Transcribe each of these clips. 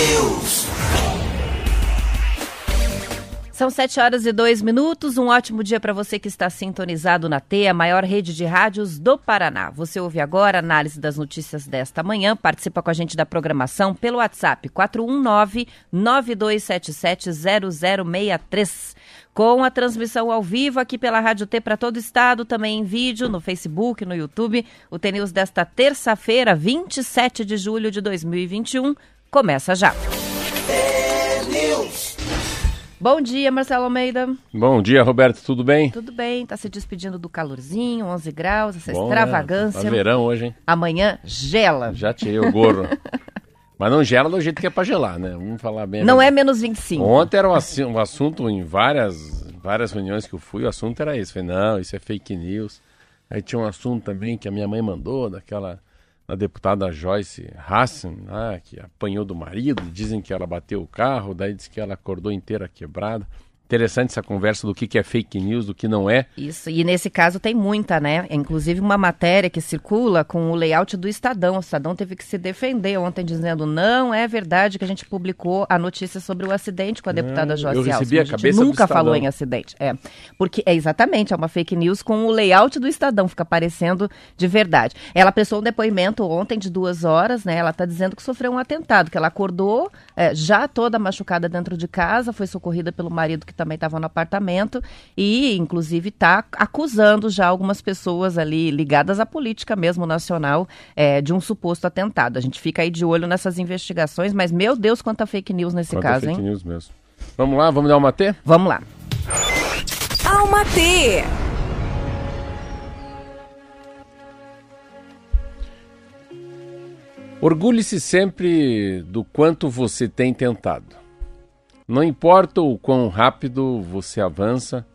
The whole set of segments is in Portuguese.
T-News. São sete horas e dois minutos. Um ótimo dia para você que está sintonizado na T, a maior rede de rádios do Paraná. Você ouve agora a análise das notícias desta manhã. Participa com a gente da programação pelo WhatsApp 419-9277-0063. Com a transmissão ao vivo aqui pela Rádio T para todo o estado, também em vídeo, no Facebook, no YouTube. O T-News desta terça-feira, 27 de julho de 2021, começa já. Bom dia, Marcelo Almeida. Bom dia, Roberto, tudo bem? Tudo bem, tá se despedindo do calorzinho, 11 graus, essa Bom, extravagância. Né? Tá verão hoje, hein? Amanhã gela. Já tirei o gorro. Mas não gela do jeito que é pra gelar, né? Vamos falar bem. Não né? é menos 25. Ontem era um, um assunto em várias, várias reuniões que eu fui, o assunto era esse. Falei, não, isso é fake news. Aí tinha um assunto também que a minha mãe mandou, daquela da deputada Joyce Hassan, lá, que apanhou do marido, dizem que ela bateu o carro, daí diz que ela acordou inteira quebrada. Interessante essa conversa do que, que é fake news, do que não é. Isso, e nesse caso tem muita, né? Inclusive uma matéria que circula com o layout do Estadão. O Estadão teve que se defender ontem dizendo não é verdade que a gente publicou a notícia sobre o acidente com a deputada Ah, Joyce eu recebi Alves. a cabeça do nunca falou em acidente. É, porque é exatamente, é uma fake news com o layout do Estadão, fica parecendo de verdade. Ela prestou um depoimento ontem de duas horas, né? Ela está dizendo que sofreu um atentado, que ela acordou é, já toda machucada dentro de casa, foi socorrida pelo marido que também estava no apartamento e, inclusive, está acusando já algumas pessoas ali ligadas à política mesmo nacional é, de um suposto atentado. A gente fica aí de olho nessas investigações, mas meu Deus, quanta fake news nesse Quanto a caso, fake hein? news mesmo. Vamos lá, vamos dar uma T? Vamos lá. Alma T. Orgulhe-se sempre do quanto você tem tentado. Não importa o quão rápido você avança,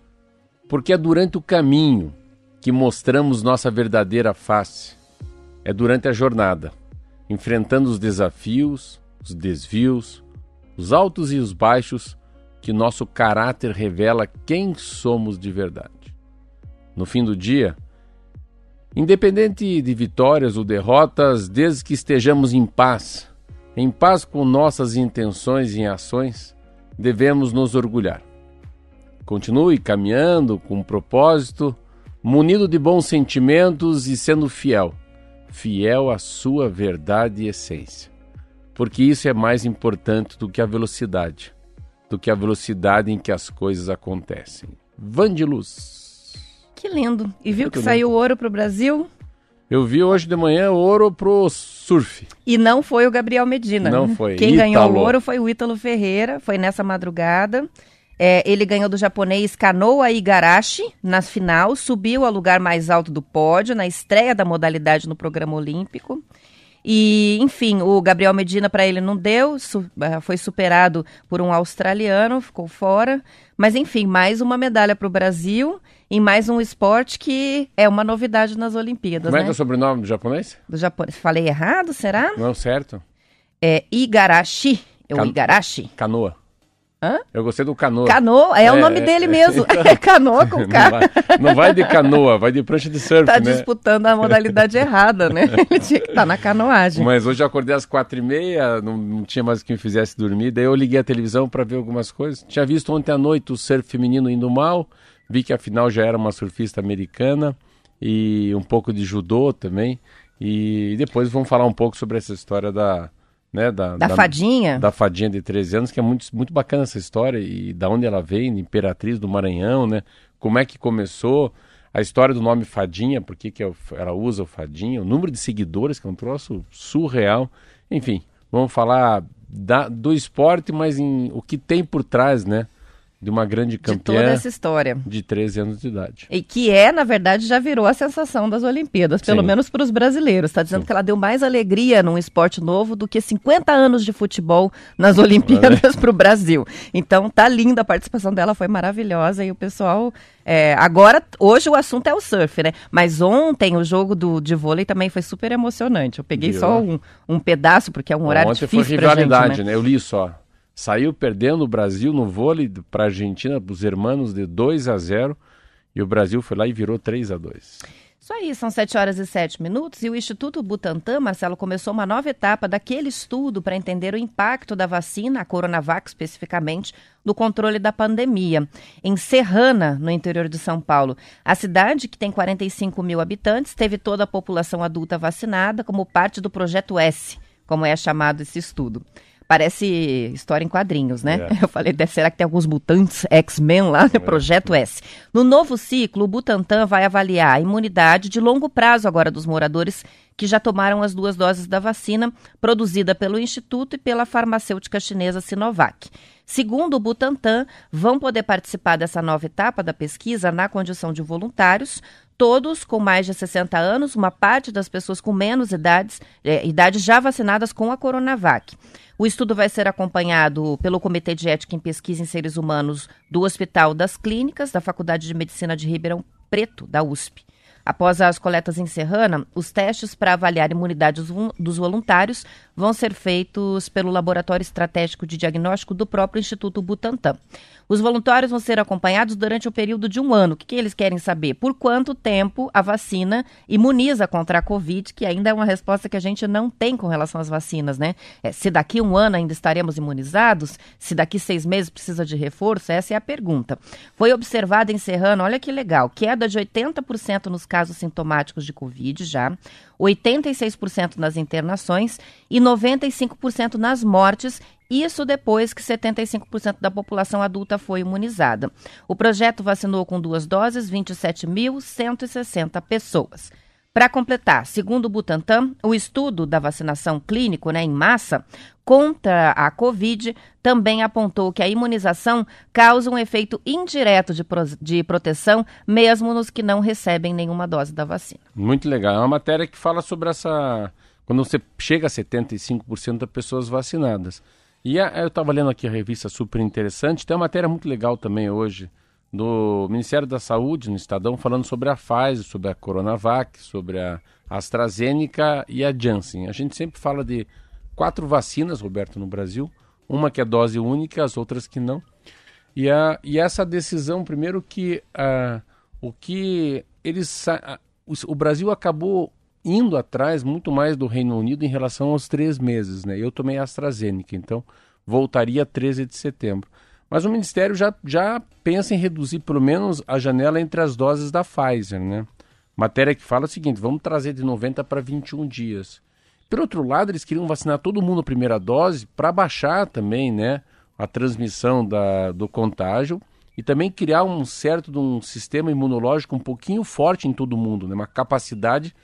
porque é durante o caminho que mostramos nossa verdadeira face. É durante a jornada, enfrentando os desafios, os desvios, os altos e os baixos, que nosso caráter revela quem somos de verdade. No fim do dia, Independente de vitórias ou derrotas, desde que estejamos em paz, em paz com nossas intenções e ações, devemos nos orgulhar. Continue caminhando com propósito, munido de bons sentimentos e sendo fiel, fiel à sua verdade e essência. Porque isso é mais importante do que a velocidade, do que a velocidade em que as coisas acontecem. Van de luz. Que lindo. E viu que Muito saiu ouro para o Brasil? Eu vi hoje de manhã ouro pro surf. E não foi o Gabriel Medina. Não foi. Quem ganhou o ouro foi o Ítalo Ferreira, foi nessa madrugada. É, ele ganhou do japonês Kanoa Igarashi na final, subiu ao lugar mais alto do pódio na estreia da modalidade no programa olímpico. E, enfim, o Gabriel Medina para ele não deu, su- eh, foi superado por um australiano, ficou fora. Mas, enfim, mais uma medalha para o Brasil em mais um esporte que é uma novidade nas Olimpíadas, Como é né? que é o sobrenome do japonês? Do japonês. Falei errado, será? Não, certo. É Igarashi. É o Can- Igarashi. Canoa. Hã? Eu gostei do canoa. Canoa, é, o É, nome é, dele é. mesmo. É canoa com Não K. vai, não vai de canoa, vai de prancha de surf, Tá né? disputando a modalidade errada, né? Ele tinha que estar na canoagem. Mas hoje eu acordei às quatro e meia, não, não tinha mais o que me fizesse dormir. Daí eu liguei a televisão para ver algumas coisas. Tinha visto ontem à noite o surf feminino indo mal. Vi que afinal já era uma surfista americana e um pouco de judô também. E depois vamos falar um pouco sobre essa história da, né, da, Da fadinha? Da fadinha de 13 anos, que é muito, muito bacana essa história e da onde ela veio, Imperatriz do Maranhão, né? Como é que começou a história do nome Fadinha, por que, é ela usa o Fadinha, o número de seguidores, que é um troço surreal. Enfim, vamos falar da- do esporte, mas em, o que tem por trás, né? De uma grande De campeã toda essa história. de 13 anos de idade. E que é, na verdade, já virou a sensação das Olimpíadas, pelo Sim. menos para os brasileiros. Está dizendo Sim. que ela deu mais alegria num esporte novo do que 50 anos de futebol nas Olimpíadas para o Brasil. Então tá linda a participação dela, foi maravilhosa e o pessoal. é, agora, hoje o assunto é o surf, né? Mas ontem o jogo do, de vôlei também foi super emocionante. Eu peguei Viu? só um, um pedaço, porque é um horário Ontem foi difícil gente, rivalidade, né? né? Eu li só. Saiu perdendo o Brasil no vôlei para a Argentina, os hermanos, de 2 a 0 e o Brasil foi lá e virou 3 a 2 Isso aí, são 7 horas e 7 minutos e o Instituto Butantan, Marcelo, começou uma nova etapa daquele estudo para entender o impacto da vacina, a Coronavac especificamente, no controle da pandemia. Em Serrana, no interior de São Paulo, a cidade, que tem 45 mil habitantes, teve toda a população adulta vacinada como parte do Projeto S, como é chamado esse estudo. Parece história em quadrinhos, né? É. Eu falei, deve- será que tem alguns mutantes X-Men lá no Projeto S? No novo ciclo, o Butantan vai avaliar a imunidade de longo prazo agora dos moradores que já tomaram as duas doses da vacina produzida pelo Instituto e pela farmacêutica chinesa Sinovac. Segundo o Butantan, vão poder participar dessa nova etapa da pesquisa na condição de voluntários, todos com mais de 60 anos, uma parte das pessoas com menos idades, eh, idades já vacinadas com a Coronavac. O estudo vai ser acompanhado pelo Comitê de Ética em Pesquisa em Seres Humanos do Hospital das Clínicas, da Faculdade de Medicina de Ribeirão Preto, da USP. Após as coletas em Serrana, os testes para avaliar a imunidade dos vo- dos voluntários vão ser feitos pelo Laboratório Estratégico de Diagnóstico do próprio Instituto Butantan. Os voluntários vão ser acompanhados durante o período de um ano. O que, que eles querem saber? Por quanto tempo a vacina imuniza contra a Covid, que ainda é uma resposta que a gente não tem com relação às vacinas, né? É, se daqui um ano ainda estaremos imunizados? Se daqui seis meses precisa de reforço? Essa é a pergunta. Foi observada em Serrano, olha que legal, queda de 80% nos casos sintomáticos de Covid já, 86% nas internações e 95% nas mortes, isso depois que 75% da população adulta foi imunizada. O projeto vacinou com duas doses 27.160 pessoas. Para completar, segundo o Butantan, o estudo da vacinação clínico né, em massa contra a Covid também apontou que a imunização causa um efeito indireto de, pro- de proteção, mesmo nos que não recebem nenhuma dose da vacina. Muito legal. É uma matéria que fala sobre essa. Quando você chega a 75% das pessoas vacinadas. E a- eu estava lendo aqui a revista super interessante. Tem uma matéria muito legal também hoje do Ministério da Saúde, no Estadão, falando sobre a Pfizer, sobre a Coronavac, sobre a AstraZeneca e a Janssen. A gente sempre fala de quatro vacinas, Roberto, no Brasil. Uma que é dose única, as outras que não. E, a, e essa decisão, primeiro que ah, o que eles o Brasil acabou indo atrás muito mais do Reino Unido em relação aos três meses, né? Eu tomei a AstraZeneca, então voltaria 13 de setembro. Mas o Ministério já, já pensa em reduzir pelo menos a janela entre as doses da Pfizer, né? Matéria que fala o seguinte: vamos trazer de 90 para 21 dias. Por outro lado, eles queriam vacinar todo mundo a primeira dose para baixar também, né, a transmissão da, do contágio e também criar um certo de um sistema imunológico um pouquinho forte em todo mundo, né, uma capacidade de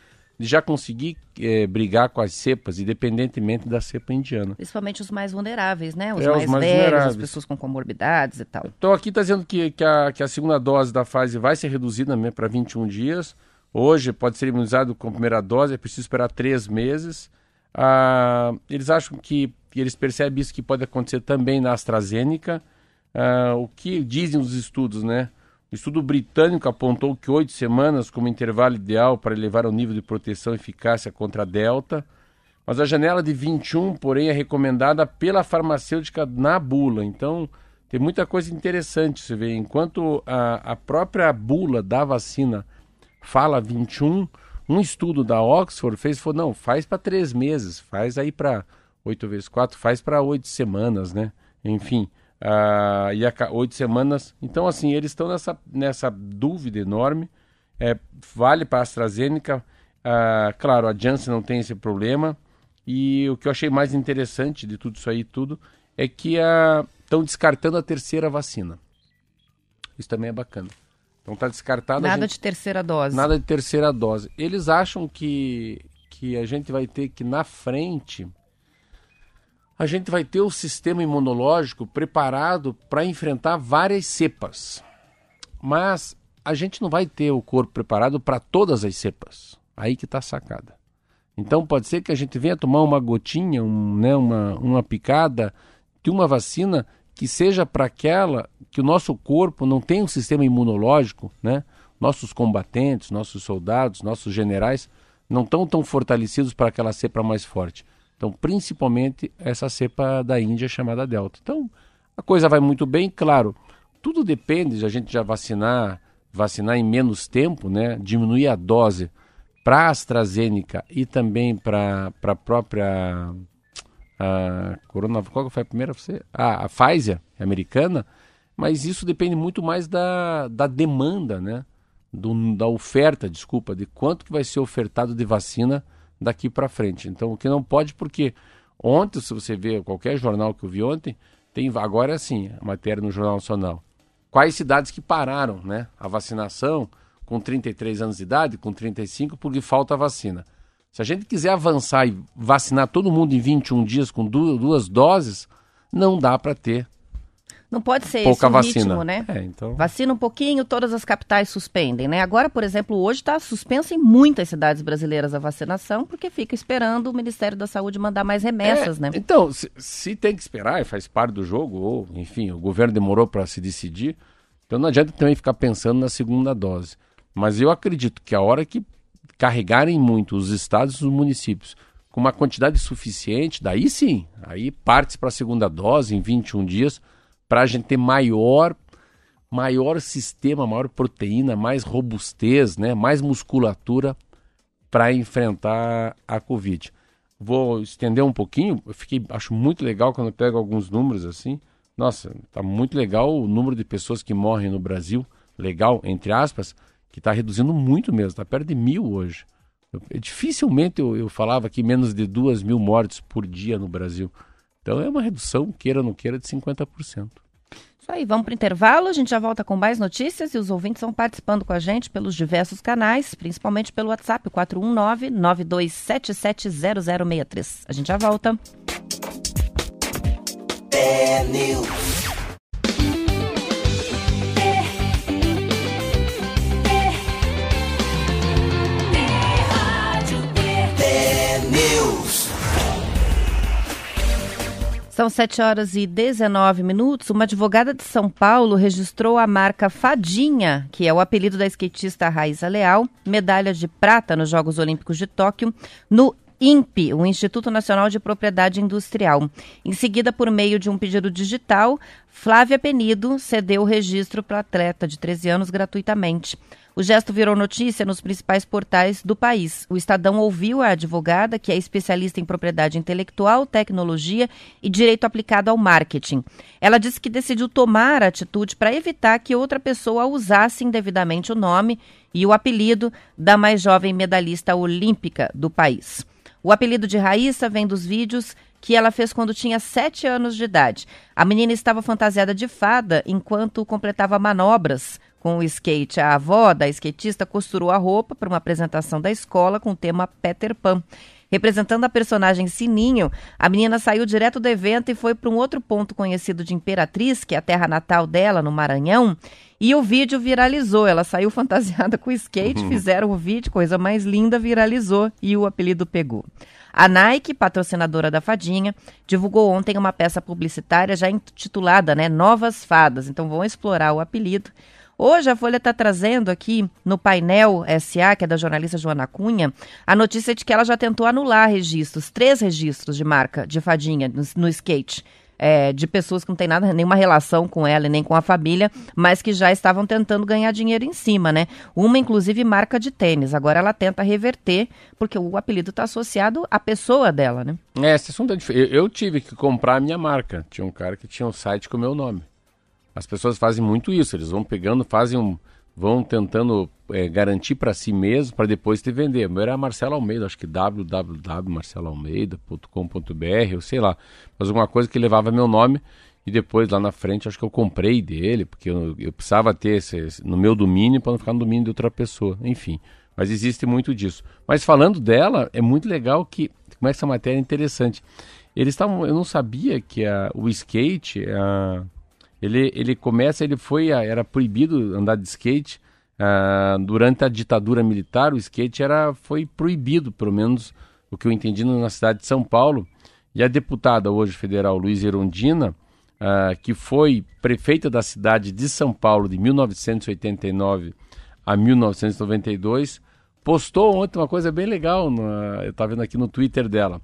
já conseguir eh, brigar com as cepas, independentemente da cepa indiana. Principalmente os mais vulneráveis, né? Os É, os mais, mais velhos, as vulneráveis. pessoas com comorbidades e tal. Então aqui está dizendo que, que, a, que a segunda dose da fase vai ser reduzida para 21 dias. Hoje pode ser imunizado com a primeira dose, é preciso esperar três meses. Ah, eles acham que, eles percebem isso que pode acontecer também na AstraZeneca. Ah, o que dizem os estudos, né? Estudo britânico apontou que oito semanas como intervalo ideal para elevar o nível de proteção e eficácia contra a Delta. Mas a janela de 21, porém, é recomendada pela farmacêutica na bula. Então, tem muita coisa interessante. Você vê, enquanto a, a própria bula da vacina fala 21, um estudo da Oxford fez falou: não, faz para três meses, faz aí para 8 vezes 4, faz para oito semanas, né? Enfim, ah, e a oito semanas. Então, assim, eles estão nessa, nessa dúvida enorme. É, vale para a AstraZeneca. Ah, claro, a Janssen não tem esse problema. E o que eu achei mais interessante de tudo isso aí tudo é que estão descartando a terceira vacina. Isso também é bacana. Então está descartado Nada gente- de terceira dose. nada de terceira dose. Eles acham que, que a gente vai ter que na frente. A gente vai ter o sistema imunológico preparado para enfrentar várias cepas. Mas a gente não vai ter o corpo preparado para todas as cepas. Aí que está a sacada. Então pode ser que a gente venha tomar uma gotinha, um, né, uma, uma picada de uma vacina que seja para aquela que o nosso corpo não tem um sistema imunológico, né? Nossos combatentes, nossos soldados, nossos generais não estão tão fortalecidos para aquela cepa mais forte. Então, principalmente essa cepa da Índia chamada Delta. Então, a coisa vai muito bem, claro. Tudo depende de a gente já vacinar, vacinar em menos tempo, né? Diminuir a dose para AstraZeneca e também para a própria a Corona, qual foi a primeira? Você? Ah, a Pfizer, americana, mas isso depende muito mais da, da demanda, né? Do, da oferta, desculpa, de quanto que vai ser ofertado de vacina daqui para frente. Então, o que não pode, porque ontem, se você vê qualquer jornal que eu vi ontem, tem agora sim a matéria no Jornal Nacional. Quais cidades que pararam, né? A vacinação com 33 anos de idade, com 35, porque falta vacina. Se a gente quiser avançar e vacinar todo mundo em 21 dias com duas doses, não dá para ter. Não pode ser Pouca esse o vacina. ritmo, né? É, então... Vacina um pouquinho, todas as capitais suspendem, né? Agora, por exemplo, hoje está suspensa em muitas cidades brasileiras a vacinação, porque fica esperando o Ministério da Saúde mandar mais remessas, É, né? Então, se, se tem que esperar, e faz parte do jogo, ou, enfim, o governo demorou para se decidir, então não adianta também ficar pensando na segunda dose. Mas eu acredito que a hora que carregarem muito os estados e os municípios com uma quantidade suficiente, daí sim, aí parte para a segunda dose em 21 dias, para a gente ter maior maior sistema, maior proteína, mais robustez, né, mais musculatura para enfrentar a Covid. Vou estender um pouquinho, eu fiquei, acho muito legal quando eu pego alguns números assim. Nossa, tá muito legal o número de pessoas que morrem no Brasil, legal, entre aspas, que está reduzindo muito mesmo, está perto de mil hoje. Eu, dificilmente eu, eu falava que menos de duas mil mortes por dia no Brasil. Então é uma redução, queira ou não queira, de 50%. Isso aí, vamos para o intervalo, a gente já volta com mais notícias e os ouvintes vão participando com a gente pelos diversos canais, principalmente pelo WhatsApp, 419-92770063. A gente já volta. São 7 horas e 19 minutos. Uma advogada de São Paulo registrou a marca Fadinha, que é o apelido da skatista Raíssa Leal, medalha de prata nos Jogos Olímpicos de Tóquio, no INPE, o Instituto Nacional de Propriedade Industrial. Em seguida, por meio de um pedido digital, Flávia Penido cedeu o registro para a atleta de 13 anos gratuitamente. O gesto virou notícia nos principais portais do país. O Estadão ouviu a advogada, que é especialista em propriedade intelectual, tecnologia e direito aplicado ao marketing. Ela disse que decidiu tomar a atitude para evitar que outra pessoa usasse indevidamente o nome e o apelido da mais jovem medalhista olímpica do país. O apelido de Raíssa vem dos vídeos que ela fez quando tinha sete anos de idade. A menina estava fantasiada de fada enquanto completava manobras com o skate. A avó da skatista costurou a roupa para uma apresentação da escola com o tema Peter Pan. Representando a personagem Sininho, a menina saiu direto do evento e foi para um outro ponto conhecido de Imperatriz, que é a terra natal dela, no Maranhão, e o vídeo viralizou. Ela saiu fantasiada com skate, fizeram o vídeo, coisa mais linda, viralizou e o apelido pegou. A Nike, patrocinadora da Fadinha, divulgou ontem uma peça publicitária já intitulada né, Novas Fadas. Então vão explorar o apelido. Hoje a Folha está trazendo aqui no painel SA, que é da jornalista Joana Cunha, a notícia de que ela já tentou anular registros, três registros de marca de fadinha no, no skate. É, de pessoas que não têm nada, nenhuma relação com ela nem com a família, mas que já estavam tentando ganhar dinheiro em cima, né? Uma, inclusive, marca de tênis. Agora ela tenta reverter, porque o apelido está associado à pessoa dela, né? É, esse assunto é diferente. Eu, eu tive que comprar a minha marca. Tinha um cara que tinha um site com o meu nome. As pessoas fazem muito isso, eles vão pegando, fazem um, vão tentando é, garantir para si mesmo para depois te vender. O meu era Marcelo Almeida, acho que www.marceloalmeida.com.br, ou sei lá, mas alguma coisa que levava meu nome e depois lá na frente acho que eu comprei dele, porque eu, eu precisava ter esse, esse, no meu domínio para não ficar no domínio de outra pessoa, enfim. Mas existe muito disso. Mas falando dela, é muito legal que, como essa matéria é interessante. Eles estavam. Eu não sabia que a, o skate. A, ele, ele começa, ele foi. Era proibido andar de skate. a, durante a ditadura militar, o skate era, foi proibido, pelo menos o que eu entendi na cidade de São Paulo. E a deputada hoje federal, Luiz Erundina, ah, que foi prefeita da cidade de São Paulo de 1989 a 1992, postou ontem uma coisa bem legal, no, eu estava vendo aqui no Twitter dela.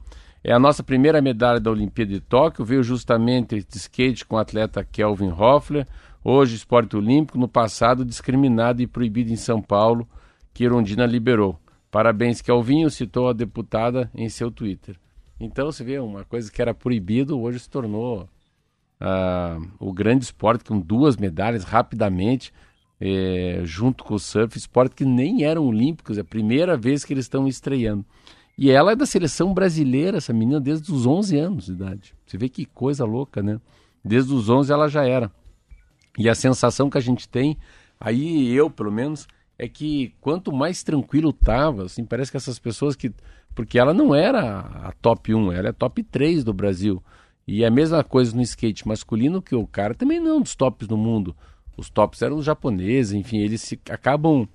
É a nossa primeira medalha da Olimpíada de Tóquio, veio justamente de skate com o atleta Kelvin Hoffler, hoje esporte olímpico, no passado discriminado e proibido em São Paulo, que Irondina liberou. Parabéns, Kelvinho, citou a deputada em seu Twitter. Então, você vê, uma coisa que era proibido, hoje se tornou ah, o grande esporte com duas medalhas rapidamente, é, junto com o surf, esporte que nem eram olímpicos, é a primeira vez que eles estão estreando. E ela é da seleção brasileira, essa menina, desde os 11 anos de idade. Você vê que coisa louca, né? Desde os 11 ela já era. E a sensação que a gente tem, aí eu pelo menos, é que quanto mais tranquilo tava, assim, parece que essas pessoas que. Porque ela não era a top 1, ela é top 3 do Brasil. E é a mesma coisa no skate masculino, que o cara também não é um dos tops do mundo. Os tops eram os japoneses, enfim, eles se, acabam.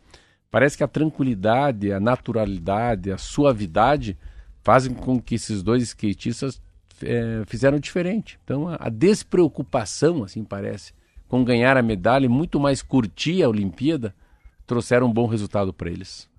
Parece que a tranquilidade, a naturalidade, a suavidade fazem com que esses dois skatistas é, fizeram diferente. Então a, a despreocupação, assim parece, com ganhar a medalha e muito mais curtir a Olimpíada, trouxeram um bom resultado para eles.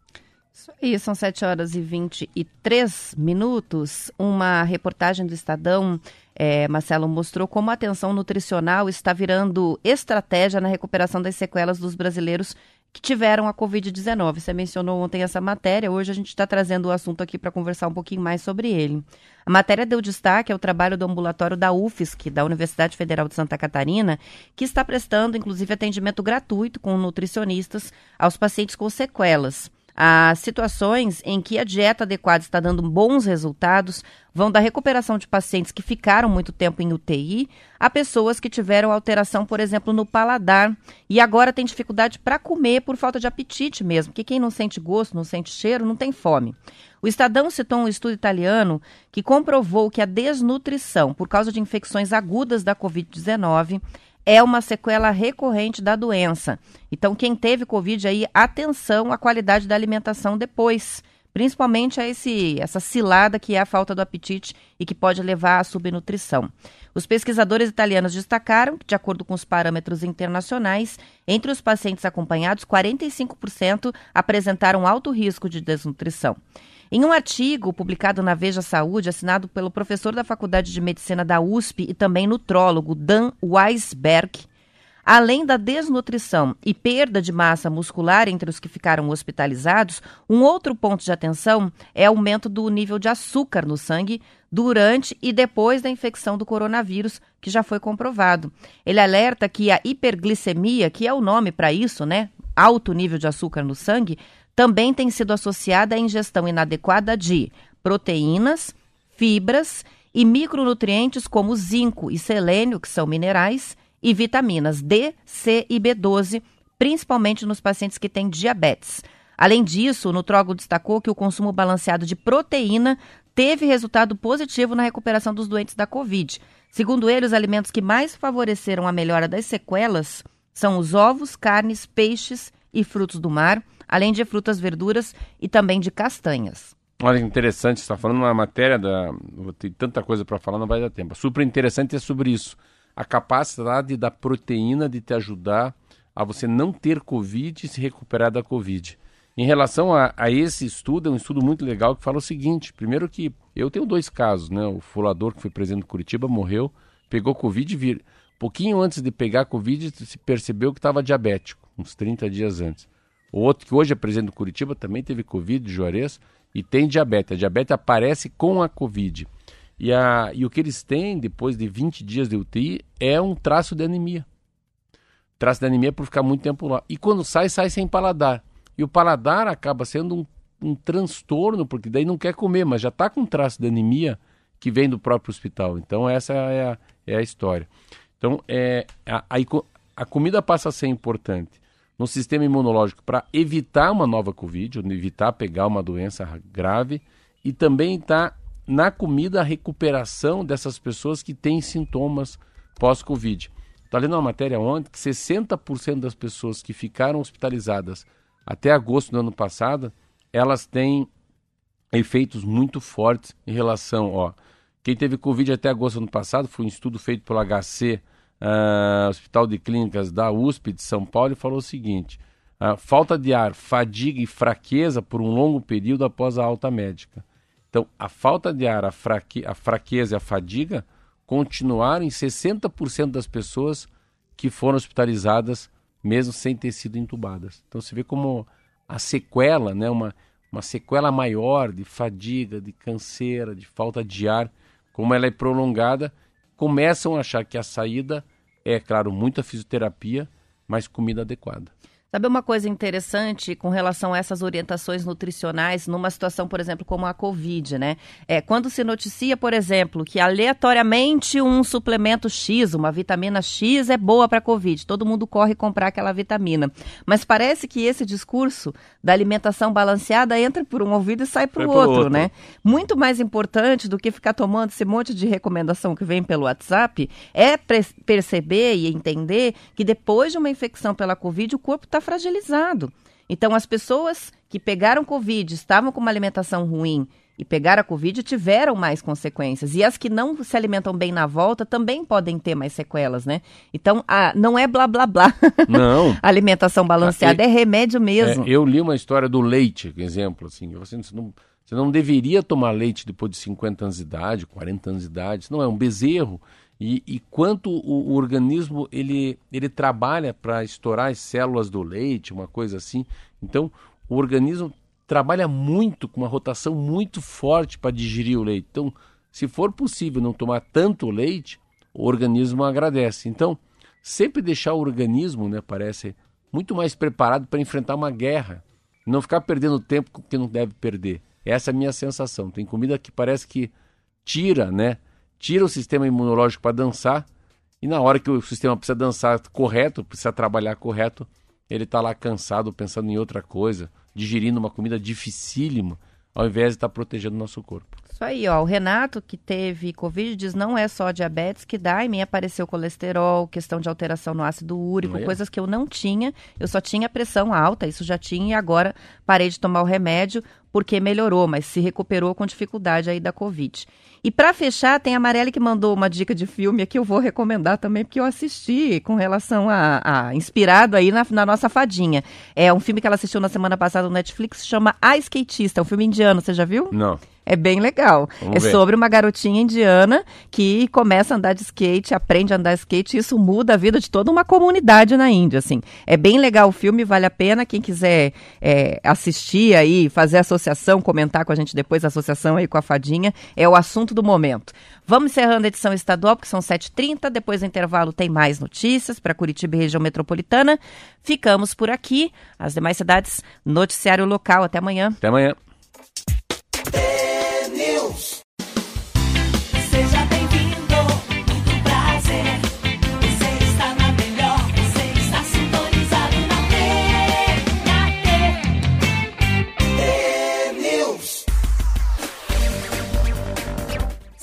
Isso aí, são 7 horas e 23 minutos. Uma reportagem do Estadão, é, Marcelo, mostrou como a atenção nutricional está virando estratégia na recuperação das sequelas dos brasileiros que tiveram a Covid-19. Você mencionou ontem essa matéria, hoje a gente está trazendo o assunto aqui para conversar um pouquinho mais sobre ele. A matéria deu destaque ao trabalho do ambulatório da UFSC, da Universidade Federal de Santa Catarina, que está prestando, inclusive, atendimento gratuito com nutricionistas aos pacientes com sequelas. As situações em que a dieta adequada está dando bons resultados vão da recuperação de pacientes que ficaram muito tempo em UTI a pessoas que tiveram alteração, por exemplo, no paladar e agora tem dificuldade para comer por falta de apetite mesmo, porque quem não sente gosto, não sente cheiro, não tem fome. O Estadão citou um estudo italiano que comprovou que a desnutrição por causa de infecções agudas da Covid-19 é uma sequela recorrente da doença. Então, quem teve Covid aí, atenção à qualidade da alimentação depois, principalmente a esse, essa cilada que é a falta do apetite e que pode levar à subnutrição. Os pesquisadores italianos destacaram que, de acordo com os parâmetros internacionais, entre os pacientes acompanhados, 45% apresentaram alto risco de desnutrição. Em um artigo publicado na Veja Saúde, assinado pelo professor da Faculdade de Medicina da USP e também nutrólogo Dan Weisberg, Além da desnutrição e perda de massa muscular entre os que ficaram hospitalizados, um outro ponto de atenção é o aumento do nível de açúcar no sangue durante e depois da infecção do coronavírus, que já foi comprovado. Ele alerta que a hiperglicemia, que é o nome para isso, né? Alto nível de açúcar no sangue, também tem sido associada à ingestão inadequada de proteínas, fibras e micronutrientes como zinco e selênio, que são minerais, e vitaminas D, C e B12, principalmente nos pacientes que têm diabetes. Além disso, o nutrólogo destacou que o consumo balanceado de proteína teve resultado positivo na recuperação dos doentes da Covid. Segundo ele, os alimentos que mais favoreceram a melhora das sequelas são os ovos, carnes, peixes e frutos do mar, além de frutas, verduras e também de castanhas. Olha que interessante, você está falando uma matéria da. Ter tanta coisa para falar, não vai dar tempo. Super interessante é sobre isso. A capacidade da proteína de te ajudar a você não ter Covid e se recuperar da Covid. Em relação a, a, esse estudo, é um estudo muito legal que fala o seguinte: primeiro que eu tenho dois casos, né? O fulador que foi preso em Curitiba morreu, pegou Covid e vir. Pouquinho antes de pegar Covid, se percebeu que estava diabético, uns 30 dias antes. O outro que hoje é presidente do Curitiba também teve Covid, Juarez, e tem diabetes. A diabetes aparece com a Covid. E, a, e o que eles têm depois de 20 dias de UTI é um traço de anemia. Traço de anemia por ficar muito tempo lá. E quando sai, sai sem paladar. E o paladar acaba sendo um, um transtorno, porque daí não quer comer, mas já está com traço de anemia que vem do próprio hospital. Então essa é a, é a história. Então é, a, a, a comida passa a ser importante no sistema imunológico para evitar uma nova Covid, evitar pegar uma doença grave, e também está na comida a recuperação dessas pessoas que têm sintomas pós-Covid. Está lendo uma matéria ontem que 60% das pessoas que ficaram hospitalizadas até agosto do ano passado, elas têm efeitos muito fortes em relação, ó, quem teve Covid até agosto do ano passado foi um estudo feito pelo HC, uh, Hospital de Clínicas da USP de São Paulo, e falou o seguinte: uh, falta de ar, fadiga e fraqueza por um longo período após a alta médica. Então, a falta de ar, a, fraque a fraqueza e a fadiga continuaram em 60% das pessoas que foram hospitalizadas, mesmo sem ter sido entubadas. Então, você vê como a sequela, né, uma, uma sequela maior de fadiga, de canseira, de falta de ar, como ela é prolongada, começam a achar que a saída é, claro, muita fisioterapia, mas comida adequada. Sabe uma coisa interessante com relação a essas orientações nutricionais numa situação, por exemplo, como a Covid, né? É, quando se noticia, por exemplo, que aleatoriamente um suplemento X, uma vitamina X é boa para a Covid, todo mundo corre comprar aquela vitamina. Mas parece que esse discurso da alimentação balanceada entra por um ouvido e sai para o outro, outro, né? Muito mais importante do que ficar tomando esse monte de recomendação que vem pelo WhatsApp é perceber e entender que depois de uma infecção pela Covid, o corpo está fragilizado. Então, as pessoas que pegaram Covid, estavam com uma alimentação ruim e pegaram a Covid tiveram mais consequências. E as que não se alimentam bem na volta também podem ter mais sequelas, né? Então, a, não é blá blá blá. Não. a alimentação balanceada é, é remédio mesmo. É, eu li uma história do leite, exemplo, assim. Você não, você não deveria tomar leite depois de 50 anos de idade, 40 anos de idade. Isso não é um bezerro. E, e quanto o, o, organismo ele, ele trabalha para estourar as células do leite, uma coisa assim. Então, o organismo trabalha muito, com uma rotação muito forte para digerir o leite. Então, se for possível não tomar tanto leite, o organismo agradece. Então, sempre deixar o organismo, né, parece, muito mais preparado para enfrentar uma guerra. Não ficar perdendo tempo que não deve perder. Essa é a minha sensação. Tem comida que parece que tira, né? Tira o sistema imunológico para dançar e na hora que o sistema precisa dançar correto, precisa trabalhar correto, ele está lá cansado, pensando em outra coisa, digerindo uma comida dificílima, ao invés de estar tá protegendo o nosso corpo. Isso aí, ó. O Renato, que teve Covid, diz não é só diabetes que dá. Em mim apareceu colesterol, questão de alteração no ácido úrico, é? coisas que eu não tinha. Eu só tinha pressão alta, isso já tinha, e agora parei de tomar o remédio porque melhorou, mas se recuperou com dificuldade aí da Covid. E para fechar, tem a Amarelli que mandou uma dica de filme aqui, eu vou recomendar também, porque eu assisti com relação a, a inspirado aí na, na, nossa fadinha. É um filme que ela assistiu na semana passada no Netflix, chama A Skatista, é um filme indiano, você já viu? Não. É bem legal. Vamos é ver. sobre uma garotinha indiana que começa a andar de skate, aprende a andar de skate, e isso muda a vida de toda uma comunidade na Índia, assim. É bem legal o filme, vale a pena. Quem quiser é, assistir aí, fazer associação, comentar com a gente depois a associação aí com a Fadinha, é o assunto do momento. Vamos encerrando a edição estadual, porque são 7h30. Depois do intervalo tem mais notícias para Curitiba e região metropolitana. Ficamos por aqui. As demais cidades, noticiário local. Até amanhã. Até amanhã. house.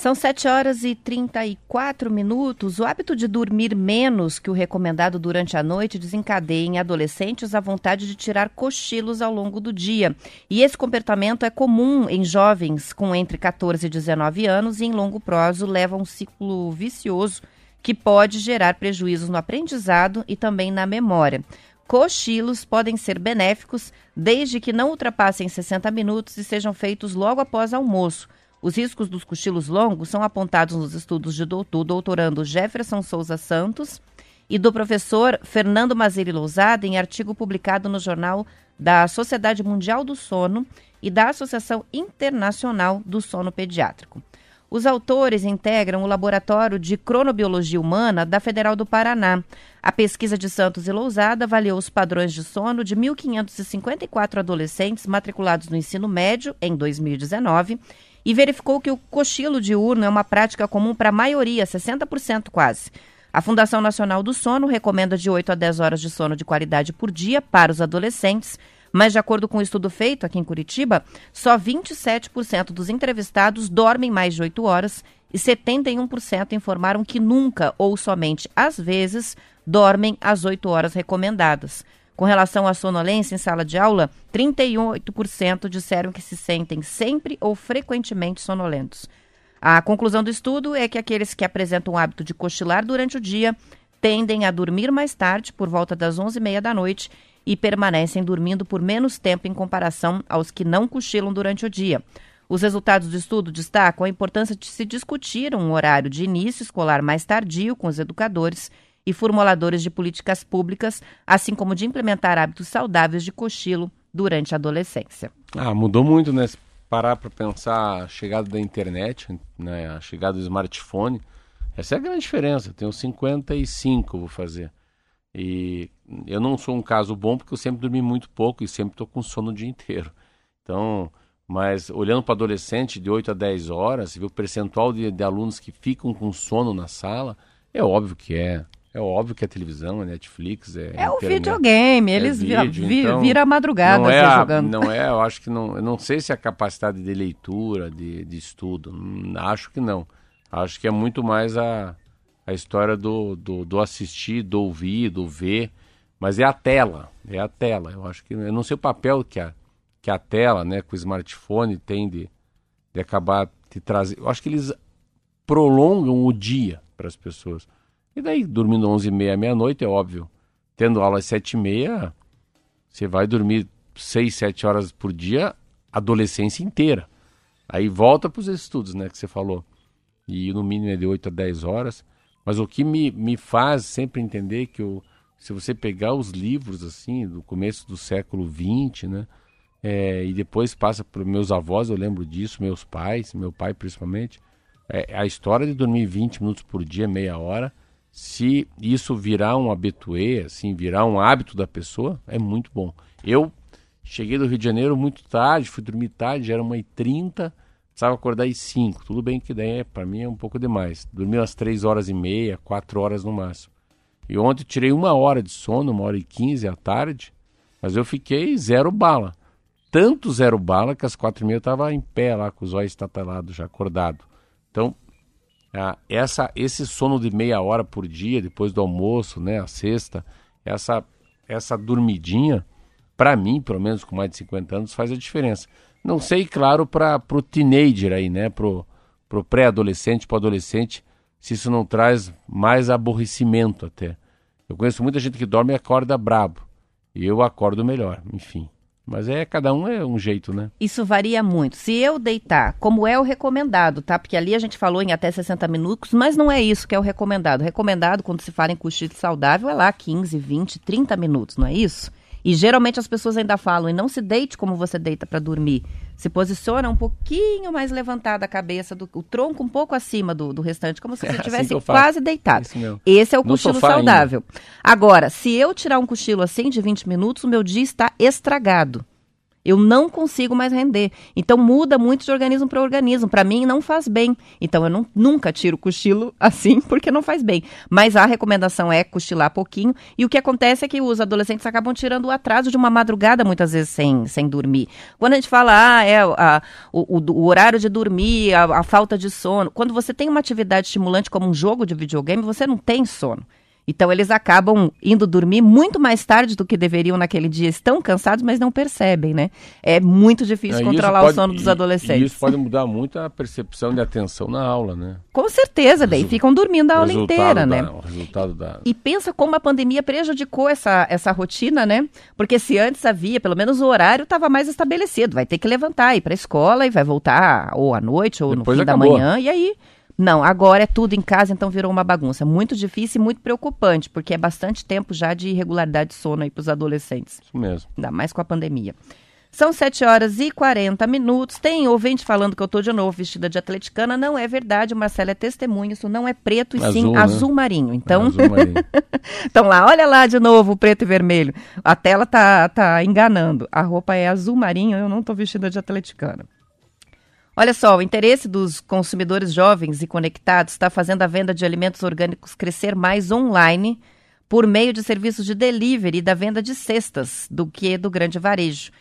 São 7 horas e 34 minutos. O hábito de dormir menos que o recomendado durante a noite desencadeia em adolescentes a vontade de tirar cochilos ao longo do dia. E esse comportamento é comum em jovens com entre 14 e 19 anos e em longo prazo leva a um ciclo vicioso que pode gerar prejuízos no aprendizado e também na memória. Cochilos podem ser benéficos desde que não ultrapassem 60 minutos e sejam feitos logo após almoço. Os riscos dos cochilos longos são apontados nos estudos de do, do doutorando Jefferson Souza Santos e do professor Fernando Mazeri Lousada em artigo publicado no jornal da Sociedade Mundial do Sono e da Associação Internacional do Sono Pediátrico. Os autores integram o Laboratório de Cronobiologia Humana da Federal do Paraná. A pesquisa de Santos e Lousada avaliou os padrões de sono de 1.554 adolescentes matriculados no ensino médio em 2019 e verificou que o cochilo diurno é uma prática comum para a maioria, 60% quase. A Fundação Nacional do Sono recomenda de 8 a 10 horas de sono de qualidade por dia para os adolescentes, Mas, de acordo com um estudo feito aqui em Curitiba, só 27% dos entrevistados dormem mais de 8 horas e 71% informaram que nunca ou somente às vezes dormem as 8 horas recomendadas. Com relação à sonolência em sala de aula, 38% disseram que se sentem sempre ou frequentemente sonolentos. A conclusão do estudo é que aqueles que apresentam o hábito de cochilar durante o dia tendem a dormir mais tarde, por volta das 11h30 da noite, e permanecem dormindo por menos tempo em comparação aos que não cochilam durante o dia. Os resultados do estudo destacam a importância de se discutir um horário de início escolar mais tardio com os educadores e formuladores de políticas públicas, assim como de implementar hábitos saudáveis de cochilo durante a adolescência. Ah, mudou muito, né? Se parar para pensar a chegada da internet, né? a chegada do smartphone, essa é a grande diferença. Eu tenho 55, vou fazer. E eu não sou um caso bom porque eu sempre dormi muito pouco e sempre estou com sono o dia inteiro. Então, mas olhando para adolescente de 8 a 10 horas, ver o percentual de, de, alunos que ficam com sono na sala, é óbvio que é. É óbvio que é televisão, é Netflix, é. É o videogame, eles é vídeo, vi, então, vira a madrugada não é a, jogando. Não é, eu acho que não. Eu não sei se é a capacidade de leitura, de, de estudo. Acho que não. Acho que é muito mais a, a história do, do, do, assistir, do ouvir, do ver, mas é a tela, é a tela. Eu acho que eu não sei o papel que a, que a tela, né, com o smartphone tem de, de acabar de trazer. Eu acho que eles prolongam o dia para as pessoas. E daí, dormindo 11 e meia, meia-noite, é óbvio. Tendo aula às 7 e meia, você vai dormir 6, 7 horas por dia, adolescência inteira. Aí volta para os estudos, né, que você falou e no mínimo é de 8 a 10 horas. Mas o que me, me faz sempre entender que eu, se você pegar os livros assim do começo do século XX, né, é, e depois passa para meus avós, eu lembro disso, meus pais, meu pai principalmente, é, a história de dormir 20 minutos por dia, meia hora, se isso virar um habitué, assim, virar um hábito da pessoa, é muito bom. Eu cheguei do Rio de Janeiro muito tarde, fui dormir tarde, era 1h30, precisava acordar às 5. Tudo bem que daí, para mim, é um pouco demais. Dormi umas 3 horas e meia, 4 horas no máximo. E ontem tirei uma hora de sono, uma hora e 15 à tarde, mas eu fiquei zero bala. Tanto zero bala que às quatro e meia eu estava em pé lá, com os olhos estatelados, já acordado. Então, ah, essa, esse sono de meia hora por dia, depois do almoço, né, a sexta, essa, essa dormidinha, para mim, pelo menos com mais de 50 anos, faz a diferença. Não sei, claro, para o teenager aí, né? Pro, pro pré-adolescente, pro adolescente, se isso não traz mais aborrecimento até. Eu conheço muita gente que dorme e acorda brabo. Eu acordo melhor, enfim. Mas é, cada um é um jeito, né? Isso varia muito. Se eu deitar, como é o recomendado, tá? Porque ali a gente falou em até 60 minutos, mas não é isso que é o recomendado. O recomendado, quando se fala em cochilo saudável, é lá 15, 20, 30 minutos, não é isso? E geralmente as pessoas ainda falam, e não se deite como você deita para dormir. Se posiciona um pouquinho mais levantada a cabeça, do, o tronco um pouco acima do, do restante, como se você estivesse assim quase deitado. Esse é o cochilo saudável. Ainda. Agora, se eu tirar um cochilo assim de 20 minutos, o meu dia está estragado. Eu não consigo mais render. Então muda muito de organismo para organismo. Para mim não faz bem. Então eu não, nunca tiro cochilo assim porque não faz bem. Mas a recomendação é cochilar pouquinho. E o que acontece é que os adolescentes acabam tirando o atraso de uma madrugada muitas vezes sem, sem dormir. Quando a gente fala, ah, é a, o, o, o, horário de dormir, a, a falta de sono. Quando você tem uma atividade estimulante como um jogo de videogame, você não tem sono. Então eles acabam indo dormir muito mais tarde do que deveriam naquele dia. Estão cansados, mas não percebem, né? É muito difícil é, controlar pode, o sono dos adolescentes. E isso pode mudar muito a percepção de atenção na aula, né? Com certeza, daí ficam dormindo a aula inteira, da, né? O resultado da... E pensa como a pandemia prejudicou essa, essa rotina, né? Porque se antes havia, pelo menos o horário estava mais estabelecido. Vai ter que levantar, ir para a escola e vai voltar ou à noite ou Depois no fim acabou. da manhã. E aí não, agora é tudo em casa, então virou uma bagunça. Muito difícil e muito preocupante, porque é bastante tempo já de irregularidade de sono aí para os adolescentes. Isso mesmo. Ainda mais com a pandemia. São 7 horas e 40 minutos. Tem ouvinte falando que eu estou de novo vestida de atleticana. Não é verdade, o Marcelo é testemunha. Isso não é preto e azul, sim né? azul marinho. Então, é azul marinho. então lá, olha lá de novo o preto e vermelho. A tela tá, tá enganando. A roupa é azul marinho, eu não estou vestida de atleticana. Olha só, o interesse dos consumidores jovens e conectados está fazendo a venda de alimentos orgânicos crescer mais online por meio de serviços de delivery e da venda de cestas do que do grande varejo.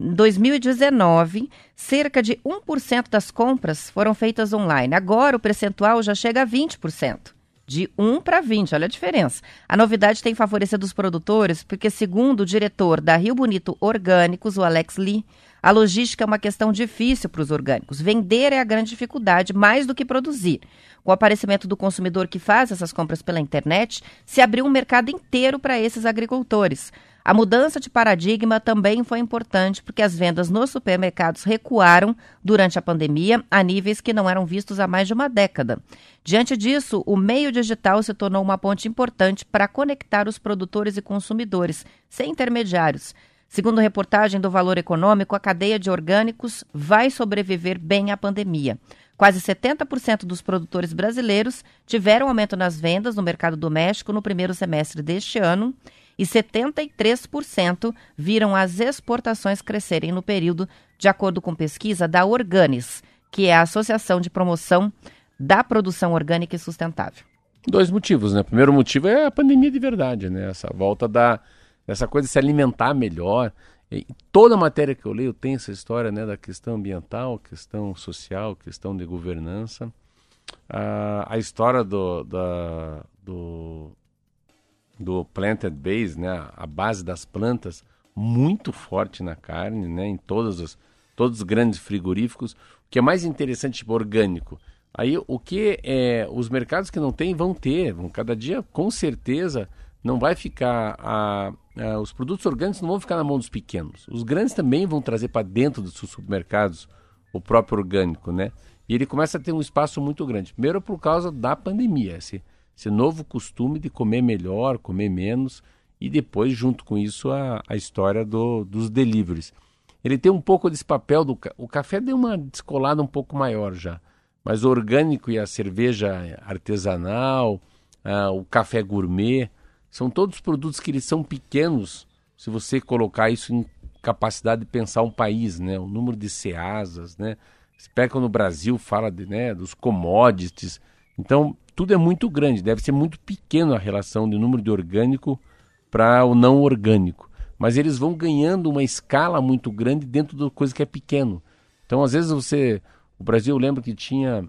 Em 2019, cerca de 1% das compras foram feitas online. Agora o percentual já chega a 20%. De 1 para 20, olha a diferença. A novidade tem favorecido os produtores, porque, segundo o diretor da Rio Bonito Orgânicos, o Alex Lee, a logística é uma questão difícil para os orgânicos. Vender é a grande dificuldade, mais do que produzir. Com o aparecimento do consumidor que faz essas compras pela internet, se abriu um mercado inteiro para esses agricultores. A mudança de paradigma também foi importante porque as vendas nos supermercados recuaram durante a pandemia a níveis que não eram vistos há mais de uma década. Diante disso, o meio digital se tornou uma ponte importante para conectar os produtores e consumidores, sem intermediários. Segundo reportagem do Valor Econômico, a cadeia de orgânicos vai sobreviver bem à pandemia. Quase 70% dos produtores brasileiros tiveram aumento nas vendas no mercado doméstico no primeiro semestre deste ano e 73% viram as exportações crescerem no período, de acordo com pesquisa da Organis, que é a Associação de Promoção da Produção Orgânica e Sustentável. Dois motivos, né? O primeiro motivo é a pandemia de verdade, né? Essa volta da essa coisa de se alimentar melhor. E toda matéria que eu leio tem essa história, né, da questão ambiental, questão social, questão de governança. Ah, a história do, da, do, do planted base, né, a base das plantas, muito forte na carne, né, em todos os, todos os grandes frigoríficos. O que é mais interessante, tipo, orgânico. Aí o que é, os mercados que não têm vão ter, vão cada dia com certeza não vai ficar a, a, os produtos orgânicos não vão ficar na mão dos pequenos. Os grandes também vão trazer para dentro dos supermercados o próprio orgânico, né? E ele começa a ter um espaço muito grande. Primeiro por causa da pandemia, esse, esse novo costume de comer melhor, comer menos, e depois, junto com isso, a, a história do, dos deliveries. Ele tem um pouco desse papel do. O café deu uma descolada um pouco maior já, mas o orgânico e a cerveja artesanal, ah, o café gourmet, são todos produtos que eles são pequenos, se você colocar isso em capacidade de pensar um país, né? O número de ceasas, né? Você pega no Brasil, fala de, né, dos commodities. Então, tudo é muito grande, deve ser muito pequeno a relação de número de orgânico para o não orgânico. Mas eles vão ganhando uma escala muito grande dentro da coisa que é pequeno. Então, às vezes você... O Brasil, eu lembro que tinha...